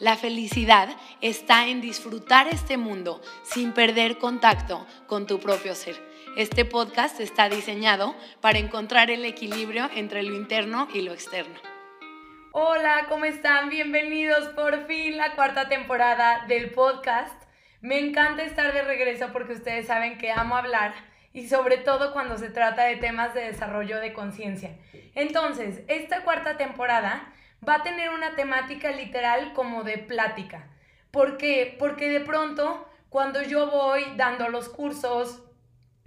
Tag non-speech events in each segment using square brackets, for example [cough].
La felicidad está en disfrutar este mundo sin perder contacto con tu propio ser. Este podcast está diseñado para encontrar el equilibrio entre lo interno y lo externo. Hola, ¿cómo están? Bienvenidos por fin la cuarta temporada del podcast. Me encanta estar de regreso porque ustedes saben que amo hablar y sobre todo cuando se trata de temas de desarrollo de conciencia. Entonces, esta cuarta temporada va a tener una temática literal como de plática. ¿Por qué? Porque de pronto cuando yo voy dando los cursos,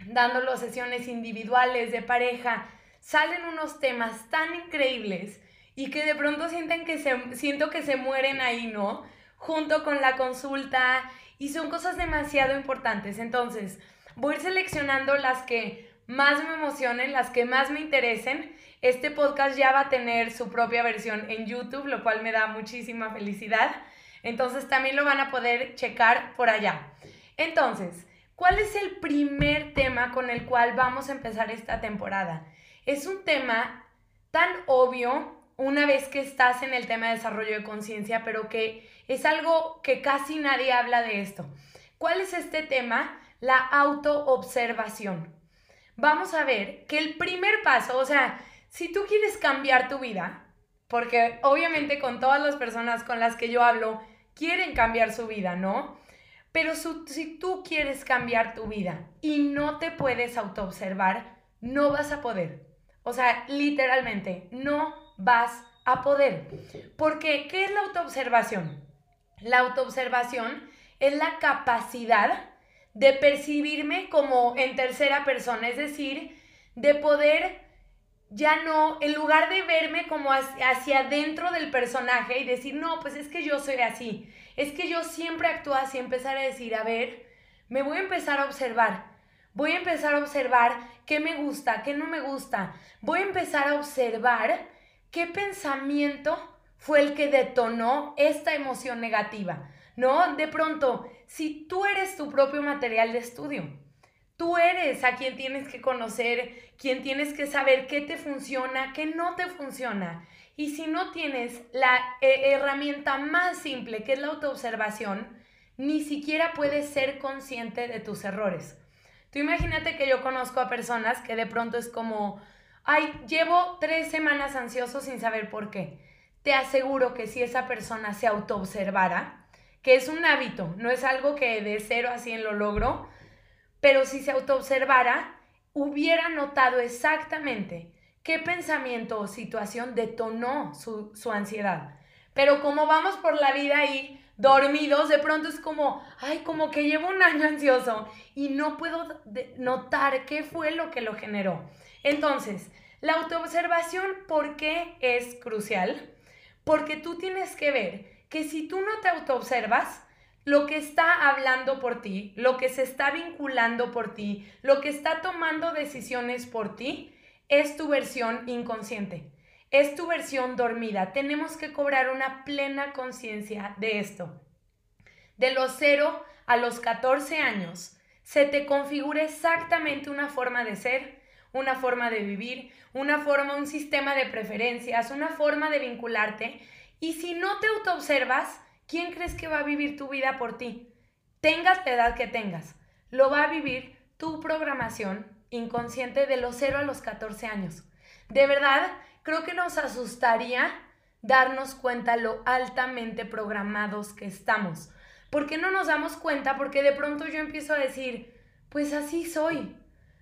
dando sesiones individuales de pareja, salen unos temas tan increíbles y que de pronto sienten que se, siento que se mueren ahí, ¿no? Junto con la consulta y son cosas demasiado importantes. Entonces, voy seleccionando las que más me emocionen, las que más me interesen. Este podcast ya va a tener su propia versión en YouTube, lo cual me da muchísima felicidad. Entonces, también lo van a poder checar por allá. Entonces, ¿Cuál es el primer tema con el cual vamos a empezar esta temporada? Es un tema tan obvio una vez que estás en el tema de desarrollo de conciencia, pero que es algo que casi nadie habla de esto. ¿Cuál es este tema? La autoobservación. Vamos a ver que el primer paso, o sea, si tú quieres cambiar tu vida, porque obviamente con todas las personas con las que yo hablo, quieren cambiar su vida, ¿no? Pero si tú quieres cambiar tu vida y no te puedes autoobservar, no vas a poder. O sea, literalmente, no vas a poder. Porque, ¿qué es la autoobservación? La autoobservación es la capacidad de percibirme como en tercera persona, es decir, de poder ya no, en lugar de verme como hacia adentro del personaje y decir, no, pues es que yo soy así, es que yo siempre actúo así, empezar a decir, a ver, me voy a empezar a observar, voy a empezar a observar qué me gusta, qué no me gusta, voy a empezar a observar qué pensamiento fue el que detonó esta emoción negativa, ¿no? De pronto, si tú eres tu propio material de estudio, Tú eres a quien tienes que conocer, quien tienes que saber qué te funciona, qué no te funciona. Y si no tienes la eh, herramienta más simple, que es la autoobservación, ni siquiera puedes ser consciente de tus errores. Tú imagínate que yo conozco a personas que de pronto es como, ay, llevo tres semanas ansioso sin saber por qué. Te aseguro que si esa persona se autoobservara, que es un hábito, no es algo que de cero a cien lo logro, pero si se autoobservara, hubiera notado exactamente qué pensamiento o situación detonó su, ansiedad. Pero como vamos por la vida ahí dormidos, de pronto es como, ay, como que llevo un año ansioso y no puedo notar qué fue lo que lo generó. Entonces, la autoobservación, ¿por qué es crucial? Porque tú tienes que ver que si tú no te autoobservas, lo que está hablando por ti, lo que se está vinculando por ti, lo que está tomando decisiones por ti, es tu versión inconsciente, es tu versión dormida. Tenemos que cobrar una plena conciencia de esto. De los 0 a los 14 años, se te configura exactamente una forma de ser, una forma de vivir, una forma, un sistema de preferencias, una forma de vincularte. Y si no te autoobservas, ¿quién crees que va a vivir tu vida por ti? Tengas la edad que tengas, lo va a vivir tu programación inconsciente de los 0 a los 14 años. De verdad, creo que nos asustaría darnos cuenta lo altamente programados que estamos. ¿Por qué no nos damos cuenta? Porque de pronto yo empiezo a decir, pues así soy.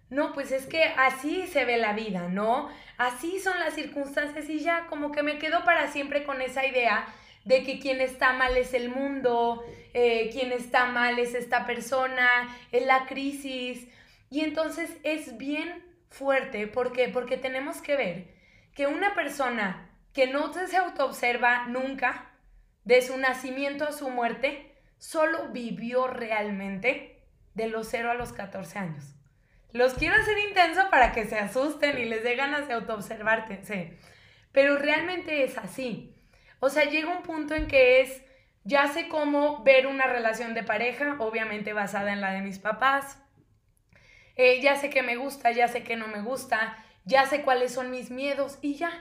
No, pues es que así se ve la vida, ¿no? Así son las circunstancias y ya como que me quedo para siempre con esa idea de que quien está mal es el mundo, eh, quien está mal es esta persona, es la crisis. Y entonces es bien fuerte. ¿Por qué? Porque tenemos que ver que una persona que no se autoobserva nunca, de su nacimiento a su muerte, solo vivió realmente de los 0 a los 14 años. Los quiero hacer intenso para que se asusten y les dé ganas de autoobservarse. Pero realmente es así. O sea, llega un punto en que es, ya sé cómo ver una relación de pareja, obviamente basada en la de mis papás. Eh, ya sé que me gusta, ya sé que no me gusta, ya sé cuáles son mis miedos y ya.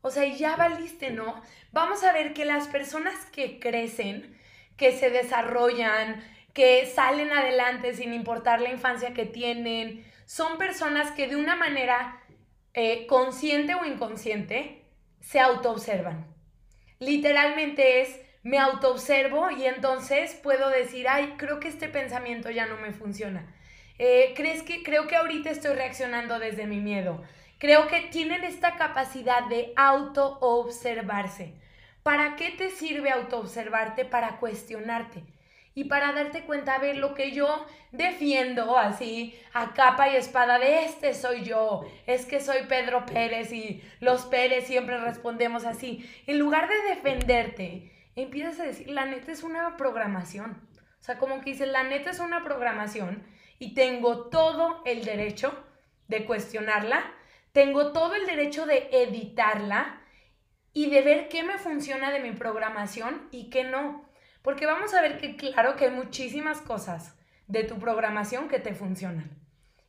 O sea, ya valiste, ¿no? Vamos a ver que las personas que crecen, que se desarrollan, que salen adelante sin importar la infancia que tienen, son personas que de una manera eh, consciente o inconsciente se autoobservan. Literalmente es, me autoobservo y entonces puedo decir, ay, creo que este pensamiento ya no me funciona. Eh, ¿crees que, creo que ahorita estoy reaccionando desde mi miedo. Creo que tienen esta capacidad de auto-observarse. ¿Para qué te sirve auto-observarte? Para cuestionarte y para darte cuenta, a ver, lo que yo defiendo así a capa y espada de este soy yo, es que soy Pedro Pérez y los Pérez siempre respondemos así. En lugar de defenderte, empiezas a decir, la neta es una programación. O sea, como que dices, la neta es una programación y tengo todo el derecho de cuestionarla tengo todo el derecho de editarla y de ver qué me funciona de mi programación y qué no. Porque vamos a ver que claro que hay muchísimas cosas de tu programación que te funcionan.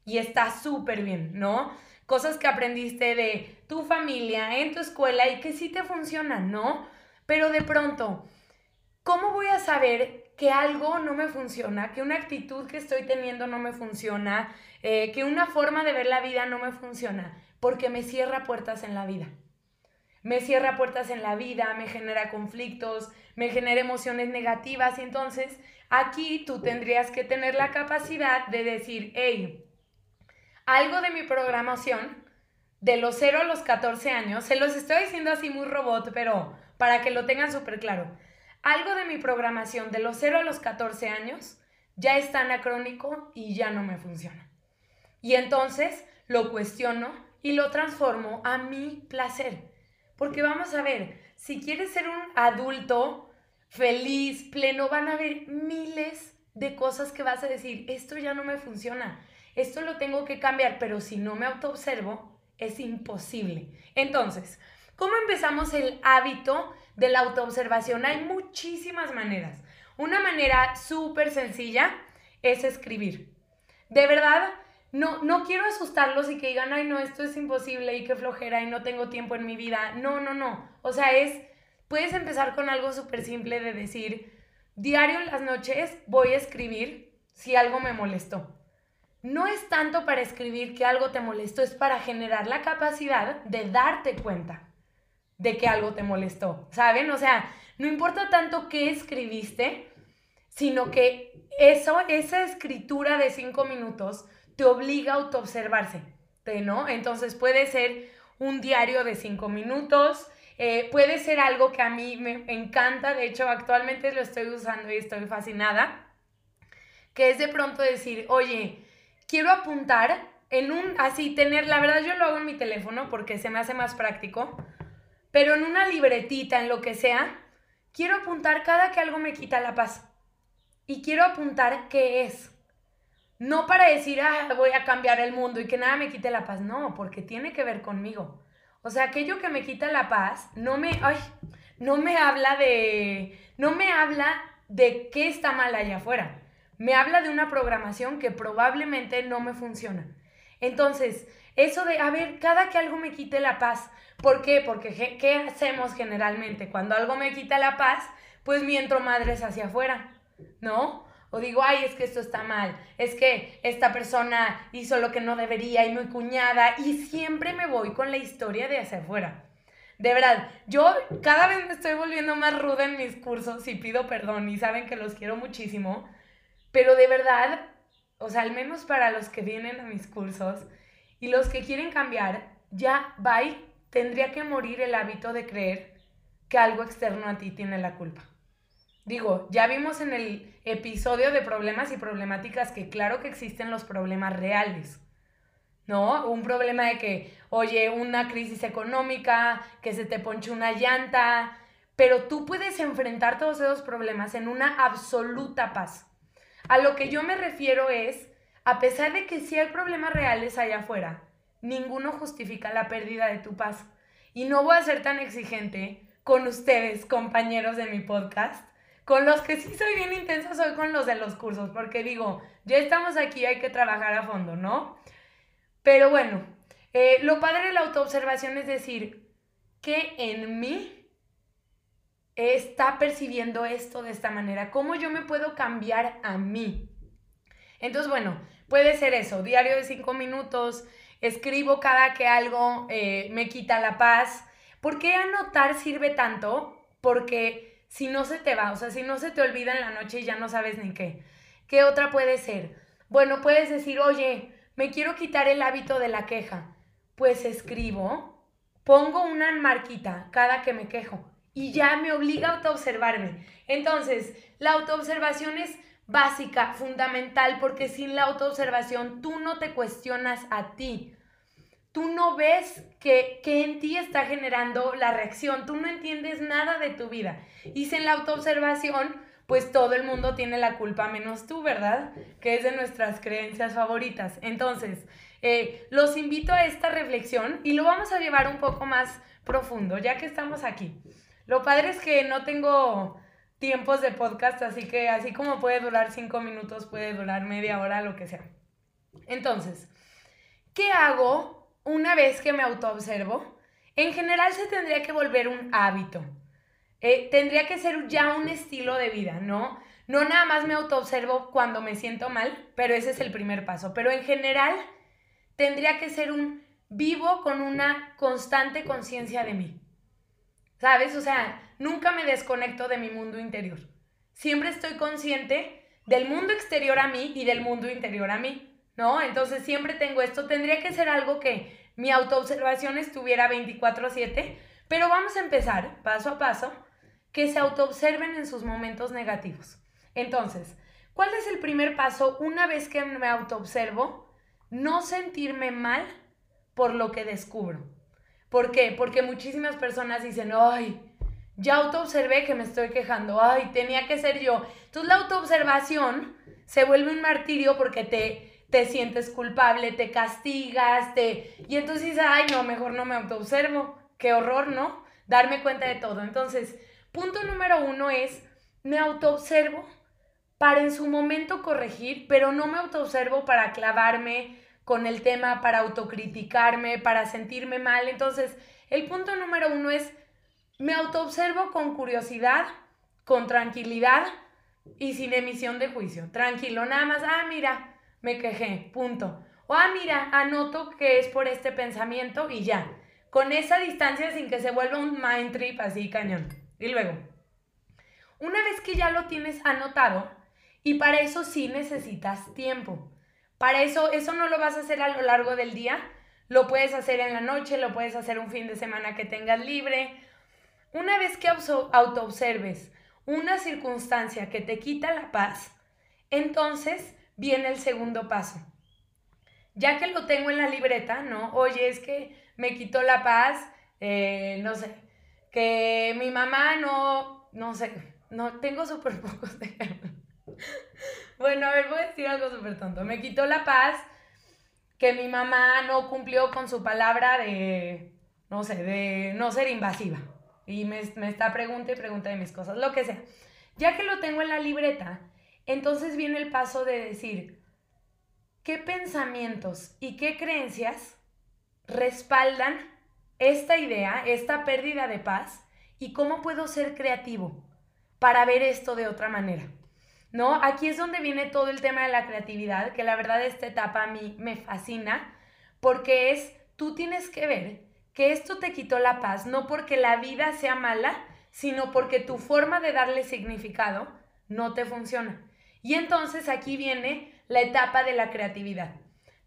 Y está súper bien, ¿no? Cosas que aprendiste de tu familia, en tu escuela y que sí te funcionan, ¿no? Pero de pronto, ¿cómo voy a saber que algo no me funciona, que una actitud que estoy teniendo no me funciona, eh, que una forma de ver la vida no me funciona? porque me cierra puertas en la vida. Me cierra puertas en la vida, me genera conflictos, me genera emociones negativas y entonces aquí tú tendrías que tener la capacidad de decir, hey, algo de mi programación de los 0 a los 14 años, se los estoy diciendo así muy robot, pero para que lo tengan súper claro, algo de mi programación de los 0 a los 14 años ya está anacrónico y ya no me funciona. Y entonces lo cuestiono y lo transformo a mi placer. Porque vamos a ver, si quieres ser un adulto feliz, pleno, van a haber miles de cosas que vas a decir, esto ya no me funciona, esto lo tengo que cambiar, pero si no me autoobservo, es imposible. Entonces, ¿cómo empezamos el hábito de la autoobservación? Hay muchísimas maneras. Una manera súper sencilla es escribir. De verdad, no, no quiero asustarlos y que digan, ay, no, esto es imposible y qué flojera y no tengo tiempo en mi vida. No, no, no. O sea, es, puedes empezar con algo súper simple de decir, diario en las noches voy a escribir si algo me molestó. No es tanto para escribir que algo te molestó, es para generar la capacidad de darte cuenta de que algo te molestó, ¿saben? O sea, no importa tanto qué escribiste, sino que eso, esa escritura de cinco minutos, te obliga a autoobservarse, ¿no? Entonces puede ser un diario de cinco minutos, eh, puede ser algo que a mí me encanta, de hecho actualmente lo estoy usando y estoy fascinada, que es de pronto decir, oye, quiero apuntar en un, así, tener, la verdad yo lo hago en mi teléfono porque se me hace más práctico, pero en una libretita, en lo que sea, quiero apuntar cada que algo me quita la paz. Y quiero apuntar qué es. No para decir, ah, voy a cambiar el mundo y que nada me quite la paz. No, porque tiene que ver conmigo. O sea, aquello que me quita la paz no me, ay, no me habla de, no me habla de qué está mal allá afuera. Me habla de una programación que probablemente no me funciona. Entonces, eso de, a ver, cada que algo me quite la paz, ¿por qué? Porque ¿qué hacemos generalmente? Cuando algo me quita la paz, pues mientro madres hacia afuera, ¿no? O digo, ay, es que esto está mal, es que esta persona hizo lo que no debería y mi cuñada, y siempre me voy con la historia de hacia afuera. De verdad, yo cada vez me estoy volviendo más ruda en mis cursos y pido perdón y saben que los quiero muchísimo, pero de verdad, o sea, al menos para los que vienen a mis cursos y los que quieren cambiar, ya, bye, tendría que morir el hábito de creer que algo externo a ti tiene la culpa. Digo, ya vimos en el episodio de problemas y problemáticas que claro que existen los problemas reales, ¿no? Un problema de que, oye, una crisis económica, que se te ponche una llanta, pero tú puedes enfrentar todos esos problemas en una absoluta paz. A lo que yo me refiero es, a pesar de que sí hay problemas reales allá afuera, ninguno justifica la pérdida de tu paz. Y no voy a ser tan exigente con ustedes, compañeros de mi podcast. Con los que sí soy bien intensa soy con los de los cursos, porque digo, ya estamos aquí, hay que trabajar a fondo, ¿no? Pero bueno, eh, lo padre de la autoobservación es decir, que en mí está percibiendo esto de esta manera? ¿Cómo yo me puedo cambiar a mí? Entonces, bueno, puede ser eso, diario de cinco minutos, escribo cada que algo eh, me quita la paz. ¿Por qué anotar sirve tanto? Porque si no se te va, o sea, si no se te olvida en la noche y ya no sabes ni qué. ¿Qué otra puede ser? Bueno, puedes decir, oye, me quiero quitar el hábito de la queja. Pues escribo, pongo una marquita cada que me quejo y ya me obliga a autoobservarme. Entonces, la autoobservación es básica, fundamental, porque sin la autoobservación tú no te cuestionas a ti. Tú no ves que, que en ti está generando la reacción, tú no entiendes nada de tu vida. Y sin la autoobservación, pues todo el mundo tiene la culpa menos tú, ¿verdad? Que es de nuestras creencias favoritas. Entonces, eh, los invito a esta reflexión y lo vamos a llevar un poco más profundo, ya que estamos aquí. Lo padre es que no tengo tiempos de podcast, así que así como puede durar cinco minutos, puede durar media hora, lo que sea. Entonces, ¿qué hago una vez que me autoobservo? En general se tendría que volver un hábito. Eh, tendría que ser ya un estilo de vida, ¿no? No nada más me autoobservo cuando me siento mal, pero ese es el primer paso. Pero en general tendría que ser un vivo con una constante conciencia de mí. ¿Sabes? O sea, nunca me desconecto de mi mundo interior. Siempre estoy consciente del mundo exterior a mí y del mundo interior a mí, ¿no? Entonces siempre tengo esto. Tendría que ser algo que mi autoobservación estuviera 24/7, pero vamos a empezar paso a paso que se autoobserven en sus momentos negativos. Entonces, ¿cuál es el primer paso una vez que me autoobservo? No sentirme mal por lo que descubro. ¿Por qué? Porque muchísimas personas dicen, ay, ya autoobservé que me estoy quejando, ay, tenía que ser yo. Entonces la autoobservación se vuelve un martirio porque te, te sientes culpable, te castigas, te... Y entonces dices, ay, no, mejor no me autoobservo. Qué horror, ¿no? Darme cuenta de todo. Entonces, punto número uno es, me autoobservo para en su momento corregir, pero no me autoobservo para clavarme, con el tema para autocriticarme, para sentirme mal. Entonces, el punto número uno es, me autoobservo con curiosidad, con tranquilidad y sin emisión de juicio. Tranquilo, nada más, ah, mira, me quejé, punto. O, ah, mira, anoto que es por este pensamiento y ya. Con esa distancia sin que se vuelva un mind trip así cañón. Y luego, una vez que ya lo tienes anotado, y para eso sí necesitas tiempo. Para eso, eso no lo vas a hacer a lo largo del día, lo puedes hacer en la noche, lo puedes hacer un fin de semana que tengas libre. Una vez que autoobserves una circunstancia que te quita la paz, entonces viene el segundo paso. Ya que lo tengo en la libreta, ¿no? Oye, es que me quitó la paz, eh, no sé, que mi mamá no, no sé, no, tengo súper pocos ejemplos. [laughs] bueno, a ver, voy a decir algo súper tonto. Me quitó la paz que mi mamá no cumplió con su palabra de, no sé, de no ser invasiva. Y me, me está pregunta y pregunta de mis cosas, lo que sea. Ya que lo tengo en la libreta, entonces viene el paso de decir, ¿qué pensamientos y qué creencias respaldan esta idea, esta pérdida de paz? ¿Y cómo puedo ser creativo para ver esto de otra manera? ¿no? Aquí es donde viene todo el tema de la creatividad, que la verdad esta etapa a mí me fascina, porque es, tú tienes que ver que esto te quitó la paz, no porque la vida sea mala, sino porque tu forma de darle significado no te funciona. Y entonces aquí viene la etapa de la creatividad.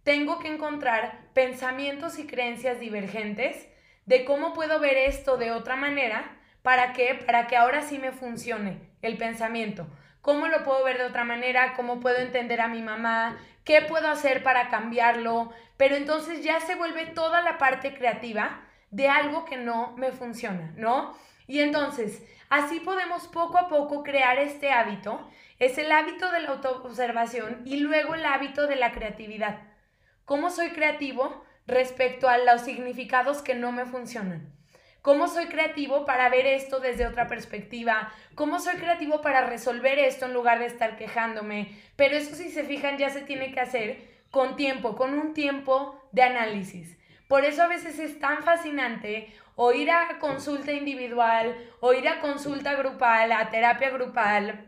Tengo que encontrar pensamientos y creencias divergentes de cómo puedo ver esto de otra manera para que para que ahora sí me funcione el pensamiento ¿Cómo lo puedo ver de otra manera? ¿Cómo puedo entender a mi mamá? ¿Qué puedo hacer para cambiarlo? Pero entonces ya se vuelve toda la parte creativa de algo que no me funciona, ¿no? Y entonces, así podemos poco a poco crear este hábito. Es el hábito de la autoobservación y luego el hábito de la creatividad. ¿Cómo soy creativo respecto a los significados que no me funcionan? ¿Cómo soy creativo para ver esto desde otra perspectiva? ¿Cómo soy creativo para resolver esto en lugar de estar quejándome? Pero eso si se fijan ya se tiene que hacer con tiempo, con un tiempo de análisis. Por eso a veces es tan fascinante o ir a consulta individual, o ir a consulta grupal, a terapia grupal,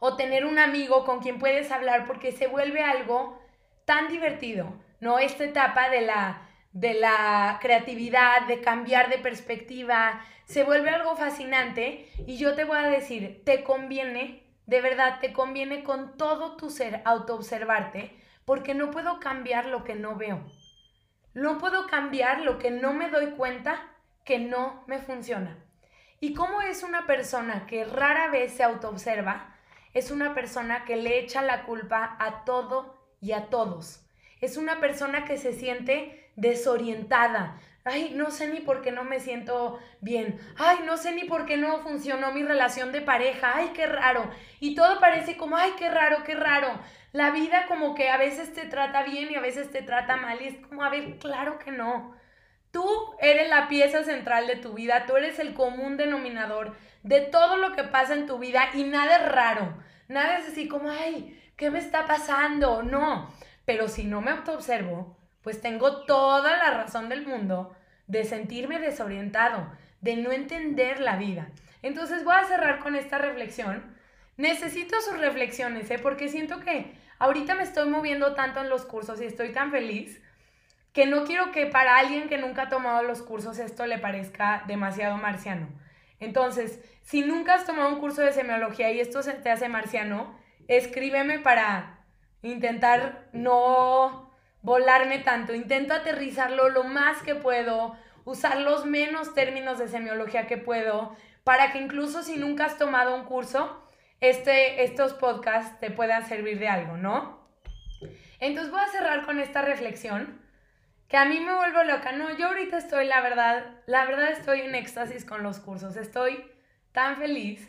o tener un amigo con quien puedes hablar porque se vuelve algo tan divertido, ¿no? Esta etapa de la de la creatividad, de cambiar de perspectiva, se vuelve algo fascinante y yo te voy a decir, te conviene, de verdad, te conviene con todo tu ser autoobservarte, porque no puedo cambiar lo que no veo. No puedo cambiar lo que no me doy cuenta que no me funciona. ¿Y cómo es una persona que rara vez se autoobserva? Es una persona que le echa la culpa a todo y a todos. Es una persona que se siente desorientada. Ay, no sé ni por qué no me siento bien. Ay, no sé ni por qué no funcionó mi relación de pareja. Ay, qué raro. Y todo parece como, ay, qué raro, qué raro. La vida como que a veces te trata bien y a veces te trata mal. Y es como, a ver, claro que no. Tú eres la pieza central de tu vida, tú eres el común denominador de todo lo que pasa en tu vida y nada es raro. Nada es así como, ay, ¿qué me está pasando? No. Pero si no me autoobservo, pues tengo toda la razón del mundo de sentirme desorientado, de no entender la vida. Entonces voy a cerrar con esta reflexión. Necesito sus reflexiones, ¿eh? porque siento que ahorita me estoy moviendo tanto en los cursos y estoy tan feliz que no quiero que para alguien que nunca ha tomado los cursos esto le parezca demasiado marciano. Entonces, si nunca has tomado un curso de semiología y esto se te hace marciano, escríbeme para intentar no volarme tanto, intento aterrizarlo lo más que puedo, usar los menos términos de semiología que puedo, para que incluso si nunca has tomado un curso, este, estos podcasts te puedan servir de algo, ¿no? Entonces voy a cerrar con esta reflexión, que a mí me vuelvo loca. No, yo ahorita estoy, la verdad, la verdad estoy en éxtasis con los cursos, estoy tan feliz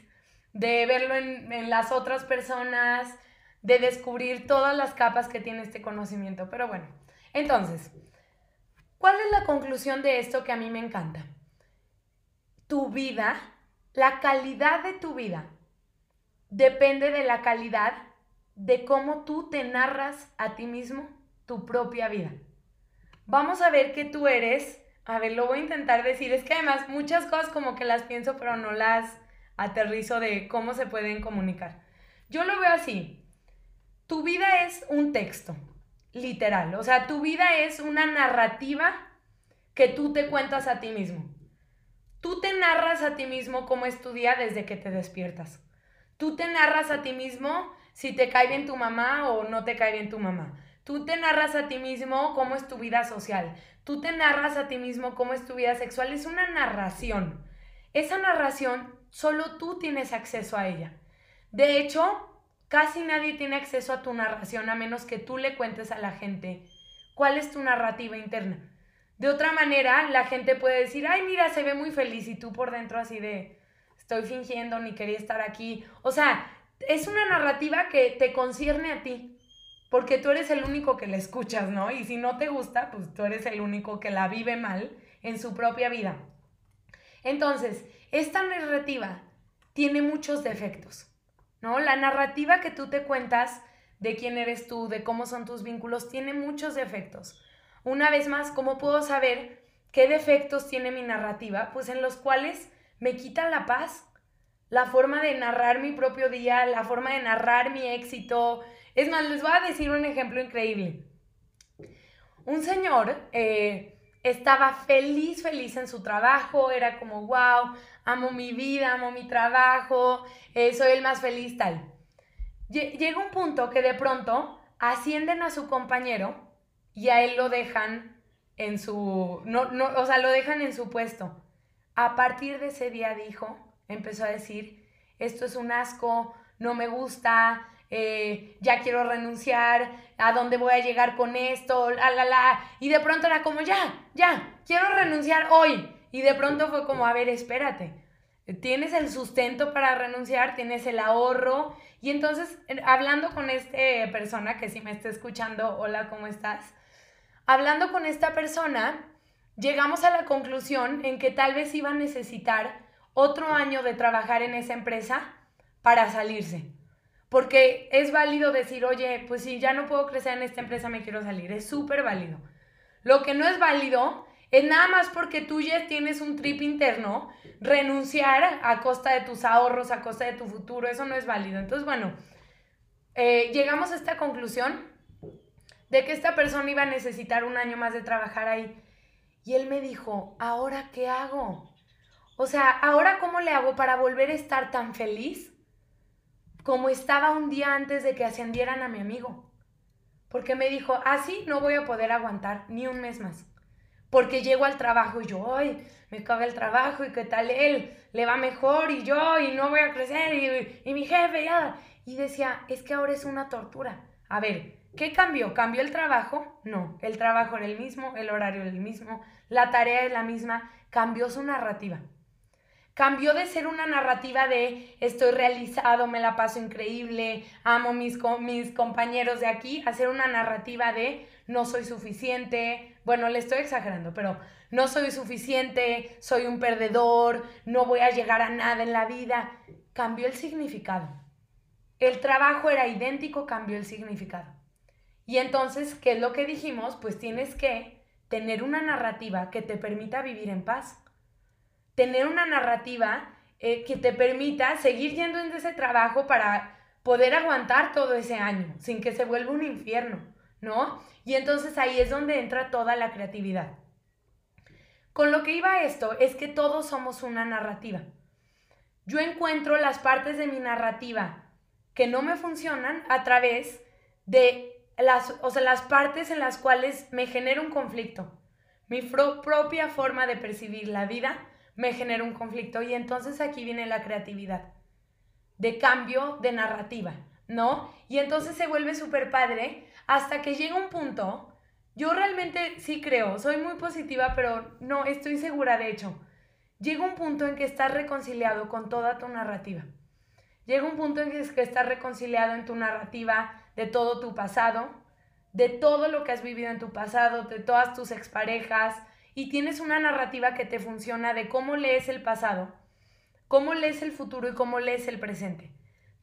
de verlo en, en las otras personas, de descubrir todas las capas que tiene este conocimiento. Pero bueno, entonces, ¿cuál es la conclusión de esto que a mí me encanta? Tu vida, la calidad de tu vida, depende de la calidad de cómo tú te narras a ti mismo tu propia vida. Vamos a ver que tú eres, a ver, lo voy a intentar decir, es que además muchas cosas como que las pienso pero no las aterrizo de cómo se pueden comunicar. Yo lo veo así, tu vida es un texto, literal. O sea, tu vida es una narrativa que tú te cuentas a ti mismo. Tú te narras a ti mismo cómo es tu día desde que te despiertas. Tú te narras a ti mismo si te cae bien tu mamá o no te cae bien tu mamá. Tú te narras a ti mismo cómo es tu vida social. Tú te narras a ti mismo cómo es tu vida sexual. Es una narración. Esa narración solo tú tienes acceso a ella. De hecho, Casi nadie tiene acceso a tu narración a menos que tú le cuentes a la gente cuál es tu narrativa interna. De otra manera, la gente puede decir, ay, mira, se ve muy feliz y tú por dentro así de, estoy fingiendo, ni quería estar aquí. O sea, es una narrativa que te concierne a ti, porque tú eres el único que la escuchas, ¿no? Y si no te gusta, pues tú eres el único que la vive mal en su propia vida. Entonces, esta narrativa tiene muchos defectos. ¿no? La narrativa que tú te cuentas de quién eres tú, de cómo son tus vínculos, tiene muchos defectos. Una vez más, ¿cómo puedo saber qué defectos tiene mi narrativa? Pues en los cuales me quita la paz, la forma de narrar mi propio día, la forma de narrar mi éxito. Es más, les voy a decir un ejemplo increíble. Un señor eh, estaba feliz, feliz en su trabajo, era como, wow, amo mi vida, amo mi trabajo, eh, soy el más feliz, tal. Llega un punto que de pronto ascienden a su compañero y a él lo dejan en su, no, no, o sea, lo dejan en su puesto. A partir de ese día dijo, empezó a decir, esto es un asco, no me gusta, eh, ya quiero renunciar, a dónde voy a llegar con esto, la, la, la. Y de pronto era como, ya, ya, quiero renunciar hoy. Y de pronto fue como, a ver, espérate. tienes el sustento para renunciar, tienes el ahorro. Y entonces, hablando con esta persona que si me está escuchando, hola, ¿cómo estás? Hablando con esta persona, llegamos a la conclusión en que tal vez iba a necesitar otro año de trabajar en esa empresa para salirse. Porque es válido decir, oye, pues si ya no puedo crecer en esta empresa, me quiero salir. Es súper válido. Lo que no es válido es nada más porque tú ya tienes un trip interno, renunciar a costa de tus ahorros, a costa de tu futuro, eso no es válido. Entonces, bueno, eh, llegamos a esta conclusión de que esta persona iba a necesitar un año más de trabajar ahí. Y él me dijo, ¿ahora qué hago? O sea, ¿ahora cómo le hago para volver a estar tan feliz como estaba un día antes de que ascendieran a mi amigo? Porque me dijo, así no voy a poder aguantar ni un mes más. Porque llego al trabajo y yo, ay, me caga el trabajo y qué tal él, le va mejor y yo y no voy a crecer y, y mi jefe ya. Y decía, es que ahora es una tortura. A ver, ¿qué cambió? ¿Cambió el trabajo? No, el trabajo era el mismo, el horario era el mismo, la tarea es la misma, cambió su narrativa. Cambió de ser una narrativa de estoy realizado, me la paso increíble, amo mis, mis compañeros de aquí, a ser una narrativa de no soy suficiente, bueno, le estoy exagerando, pero no soy suficiente, soy un perdedor, no voy a llegar a nada en la vida. Cambió el significado. El trabajo era idéntico, cambió el significado. Y entonces, ¿qué es lo que dijimos? Pues tienes que tener una narrativa que te permita vivir en paz tener una narrativa eh, que te permita seguir yendo en ese trabajo para poder aguantar todo ese año, sin que se vuelva un infierno, ¿no? Y entonces ahí es donde entra toda la creatividad. Con lo que iba esto es que todos somos una narrativa. Yo encuentro las partes de mi narrativa que no me funcionan a través de las, o sea, las partes en las cuales me genera un conflicto. Mi propia forma de percibir la vida me genera un conflicto y entonces aquí viene la creatividad de cambio de narrativa, ¿no? Y entonces se vuelve súper padre hasta que llega un punto, yo realmente sí creo, soy muy positiva, pero no, estoy segura de hecho, llega un punto en que estás reconciliado con toda tu narrativa. Llega un punto en que estás reconciliado en tu narrativa de todo tu pasado, de todo lo que has vivido en tu pasado, de todas tus exparejas, y tienes una narrativa que te funciona de cómo lees el pasado, cómo lees el futuro y cómo lees el presente.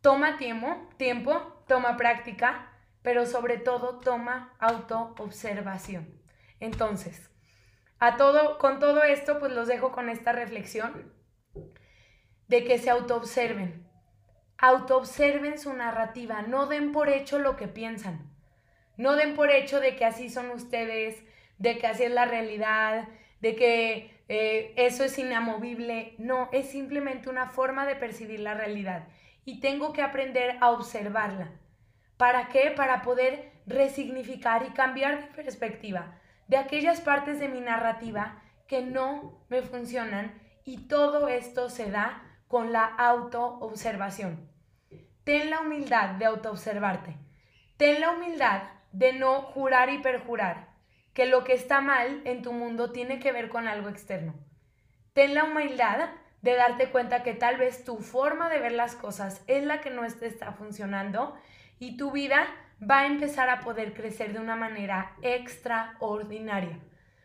Toma tiempo, tiempo, toma práctica, pero sobre todo toma autoobservación. Entonces, a todo, con todo esto, pues los dejo con esta reflexión de que se autoobserven. Autoobserven su narrativa, no den por hecho lo que piensan. No den por hecho de que así son ustedes, de que así es la realidad, de que eh, eso es inamovible. No, es simplemente una forma de percibir la realidad. Y tengo que aprender a observarla. ¿Para qué? Para poder resignificar y cambiar de perspectiva de aquellas partes de mi narrativa que no me funcionan y todo esto se da con la autoobservación. Ten la humildad de autoobservarte. Ten la humildad de no jurar y perjurar que lo que está mal en tu mundo tiene que ver con algo externo. Ten la humildad de darte cuenta que tal vez tu forma de ver las cosas es la que no te está funcionando y tu vida va a empezar a poder crecer de una manera extraordinaria.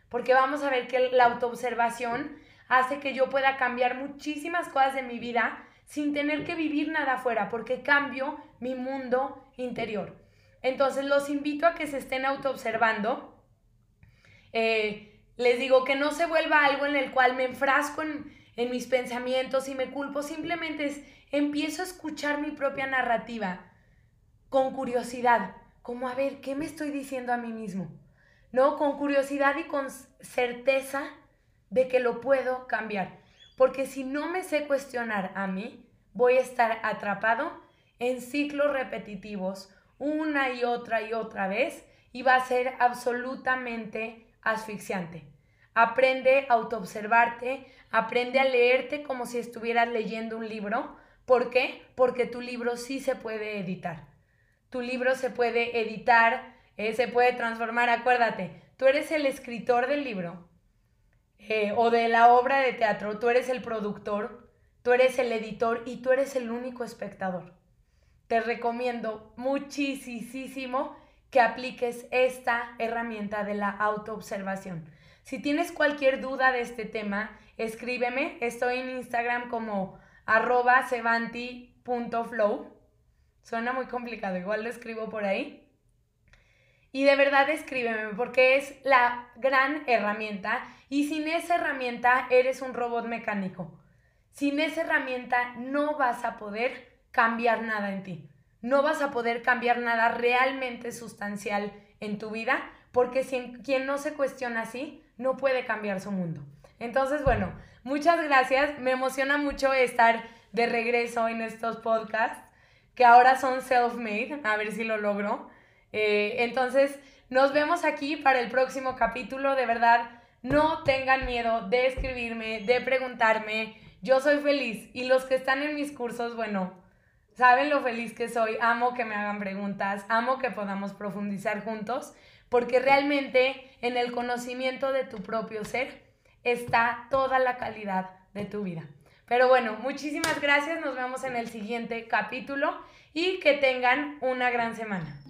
Porque vamos a ver que la autoobservación hace que yo pueda cambiar muchísimas cosas de mi vida sin tener que vivir nada afuera, porque cambio mi mundo interior. Entonces los invito a que se estén autoobservando eh, les digo que no se vuelva algo en el cual me enfrasco en, en mis pensamientos y me culpo, simplemente es, empiezo a escuchar mi propia narrativa con curiosidad, como a ver, ¿qué me estoy diciendo a mí mismo? ¿No? Con curiosidad y con certeza de que lo puedo cambiar. Porque si no me sé cuestionar a mí, voy a estar atrapado en ciclos repetitivos una y otra y otra vez y va a ser absolutamente asfixiante. Aprende a autoobservarte, aprende a leerte como si estuvieras leyendo un libro. ¿Por qué? Porque tu libro sí se puede editar. Tu libro se puede editar, eh, se puede transformar. Acuérdate, tú eres el escritor del libro eh, o de la obra de teatro, tú eres el productor, tú eres el editor y tú eres el único espectador. Te recomiendo muchísimo que apliques esta herramienta de la autoobservación. Si tienes cualquier duda de este tema, escríbeme. Estoy en Instagram como arroba sevanti.flow. Suena muy complicado, igual lo escribo por ahí. Y de verdad escríbeme porque es la gran herramienta y sin esa herramienta eres un robot mecánico. Sin esa herramienta no vas a poder cambiar nada en ti. No vas a poder cambiar nada realmente sustancial en tu vida porque si, quien no se cuestiona así no puede cambiar su mundo. Entonces, bueno, muchas gracias. Me emociona mucho estar de regreso en estos podcasts que ahora son self-made. A ver si lo logro. Eh, entonces, nos vemos aquí para el próximo capítulo. De verdad, no tengan miedo de escribirme, de preguntarme. Yo soy feliz y los que están en mis cursos, bueno, saben lo feliz que soy. Amo que me hagan preguntas, amo que podamos profundizar juntos, porque realmente en el conocimiento de tu propio ser está toda la calidad de tu vida. Pero bueno, muchísimas gracias, nos vemos en el siguiente capítulo y que tengan una gran semana.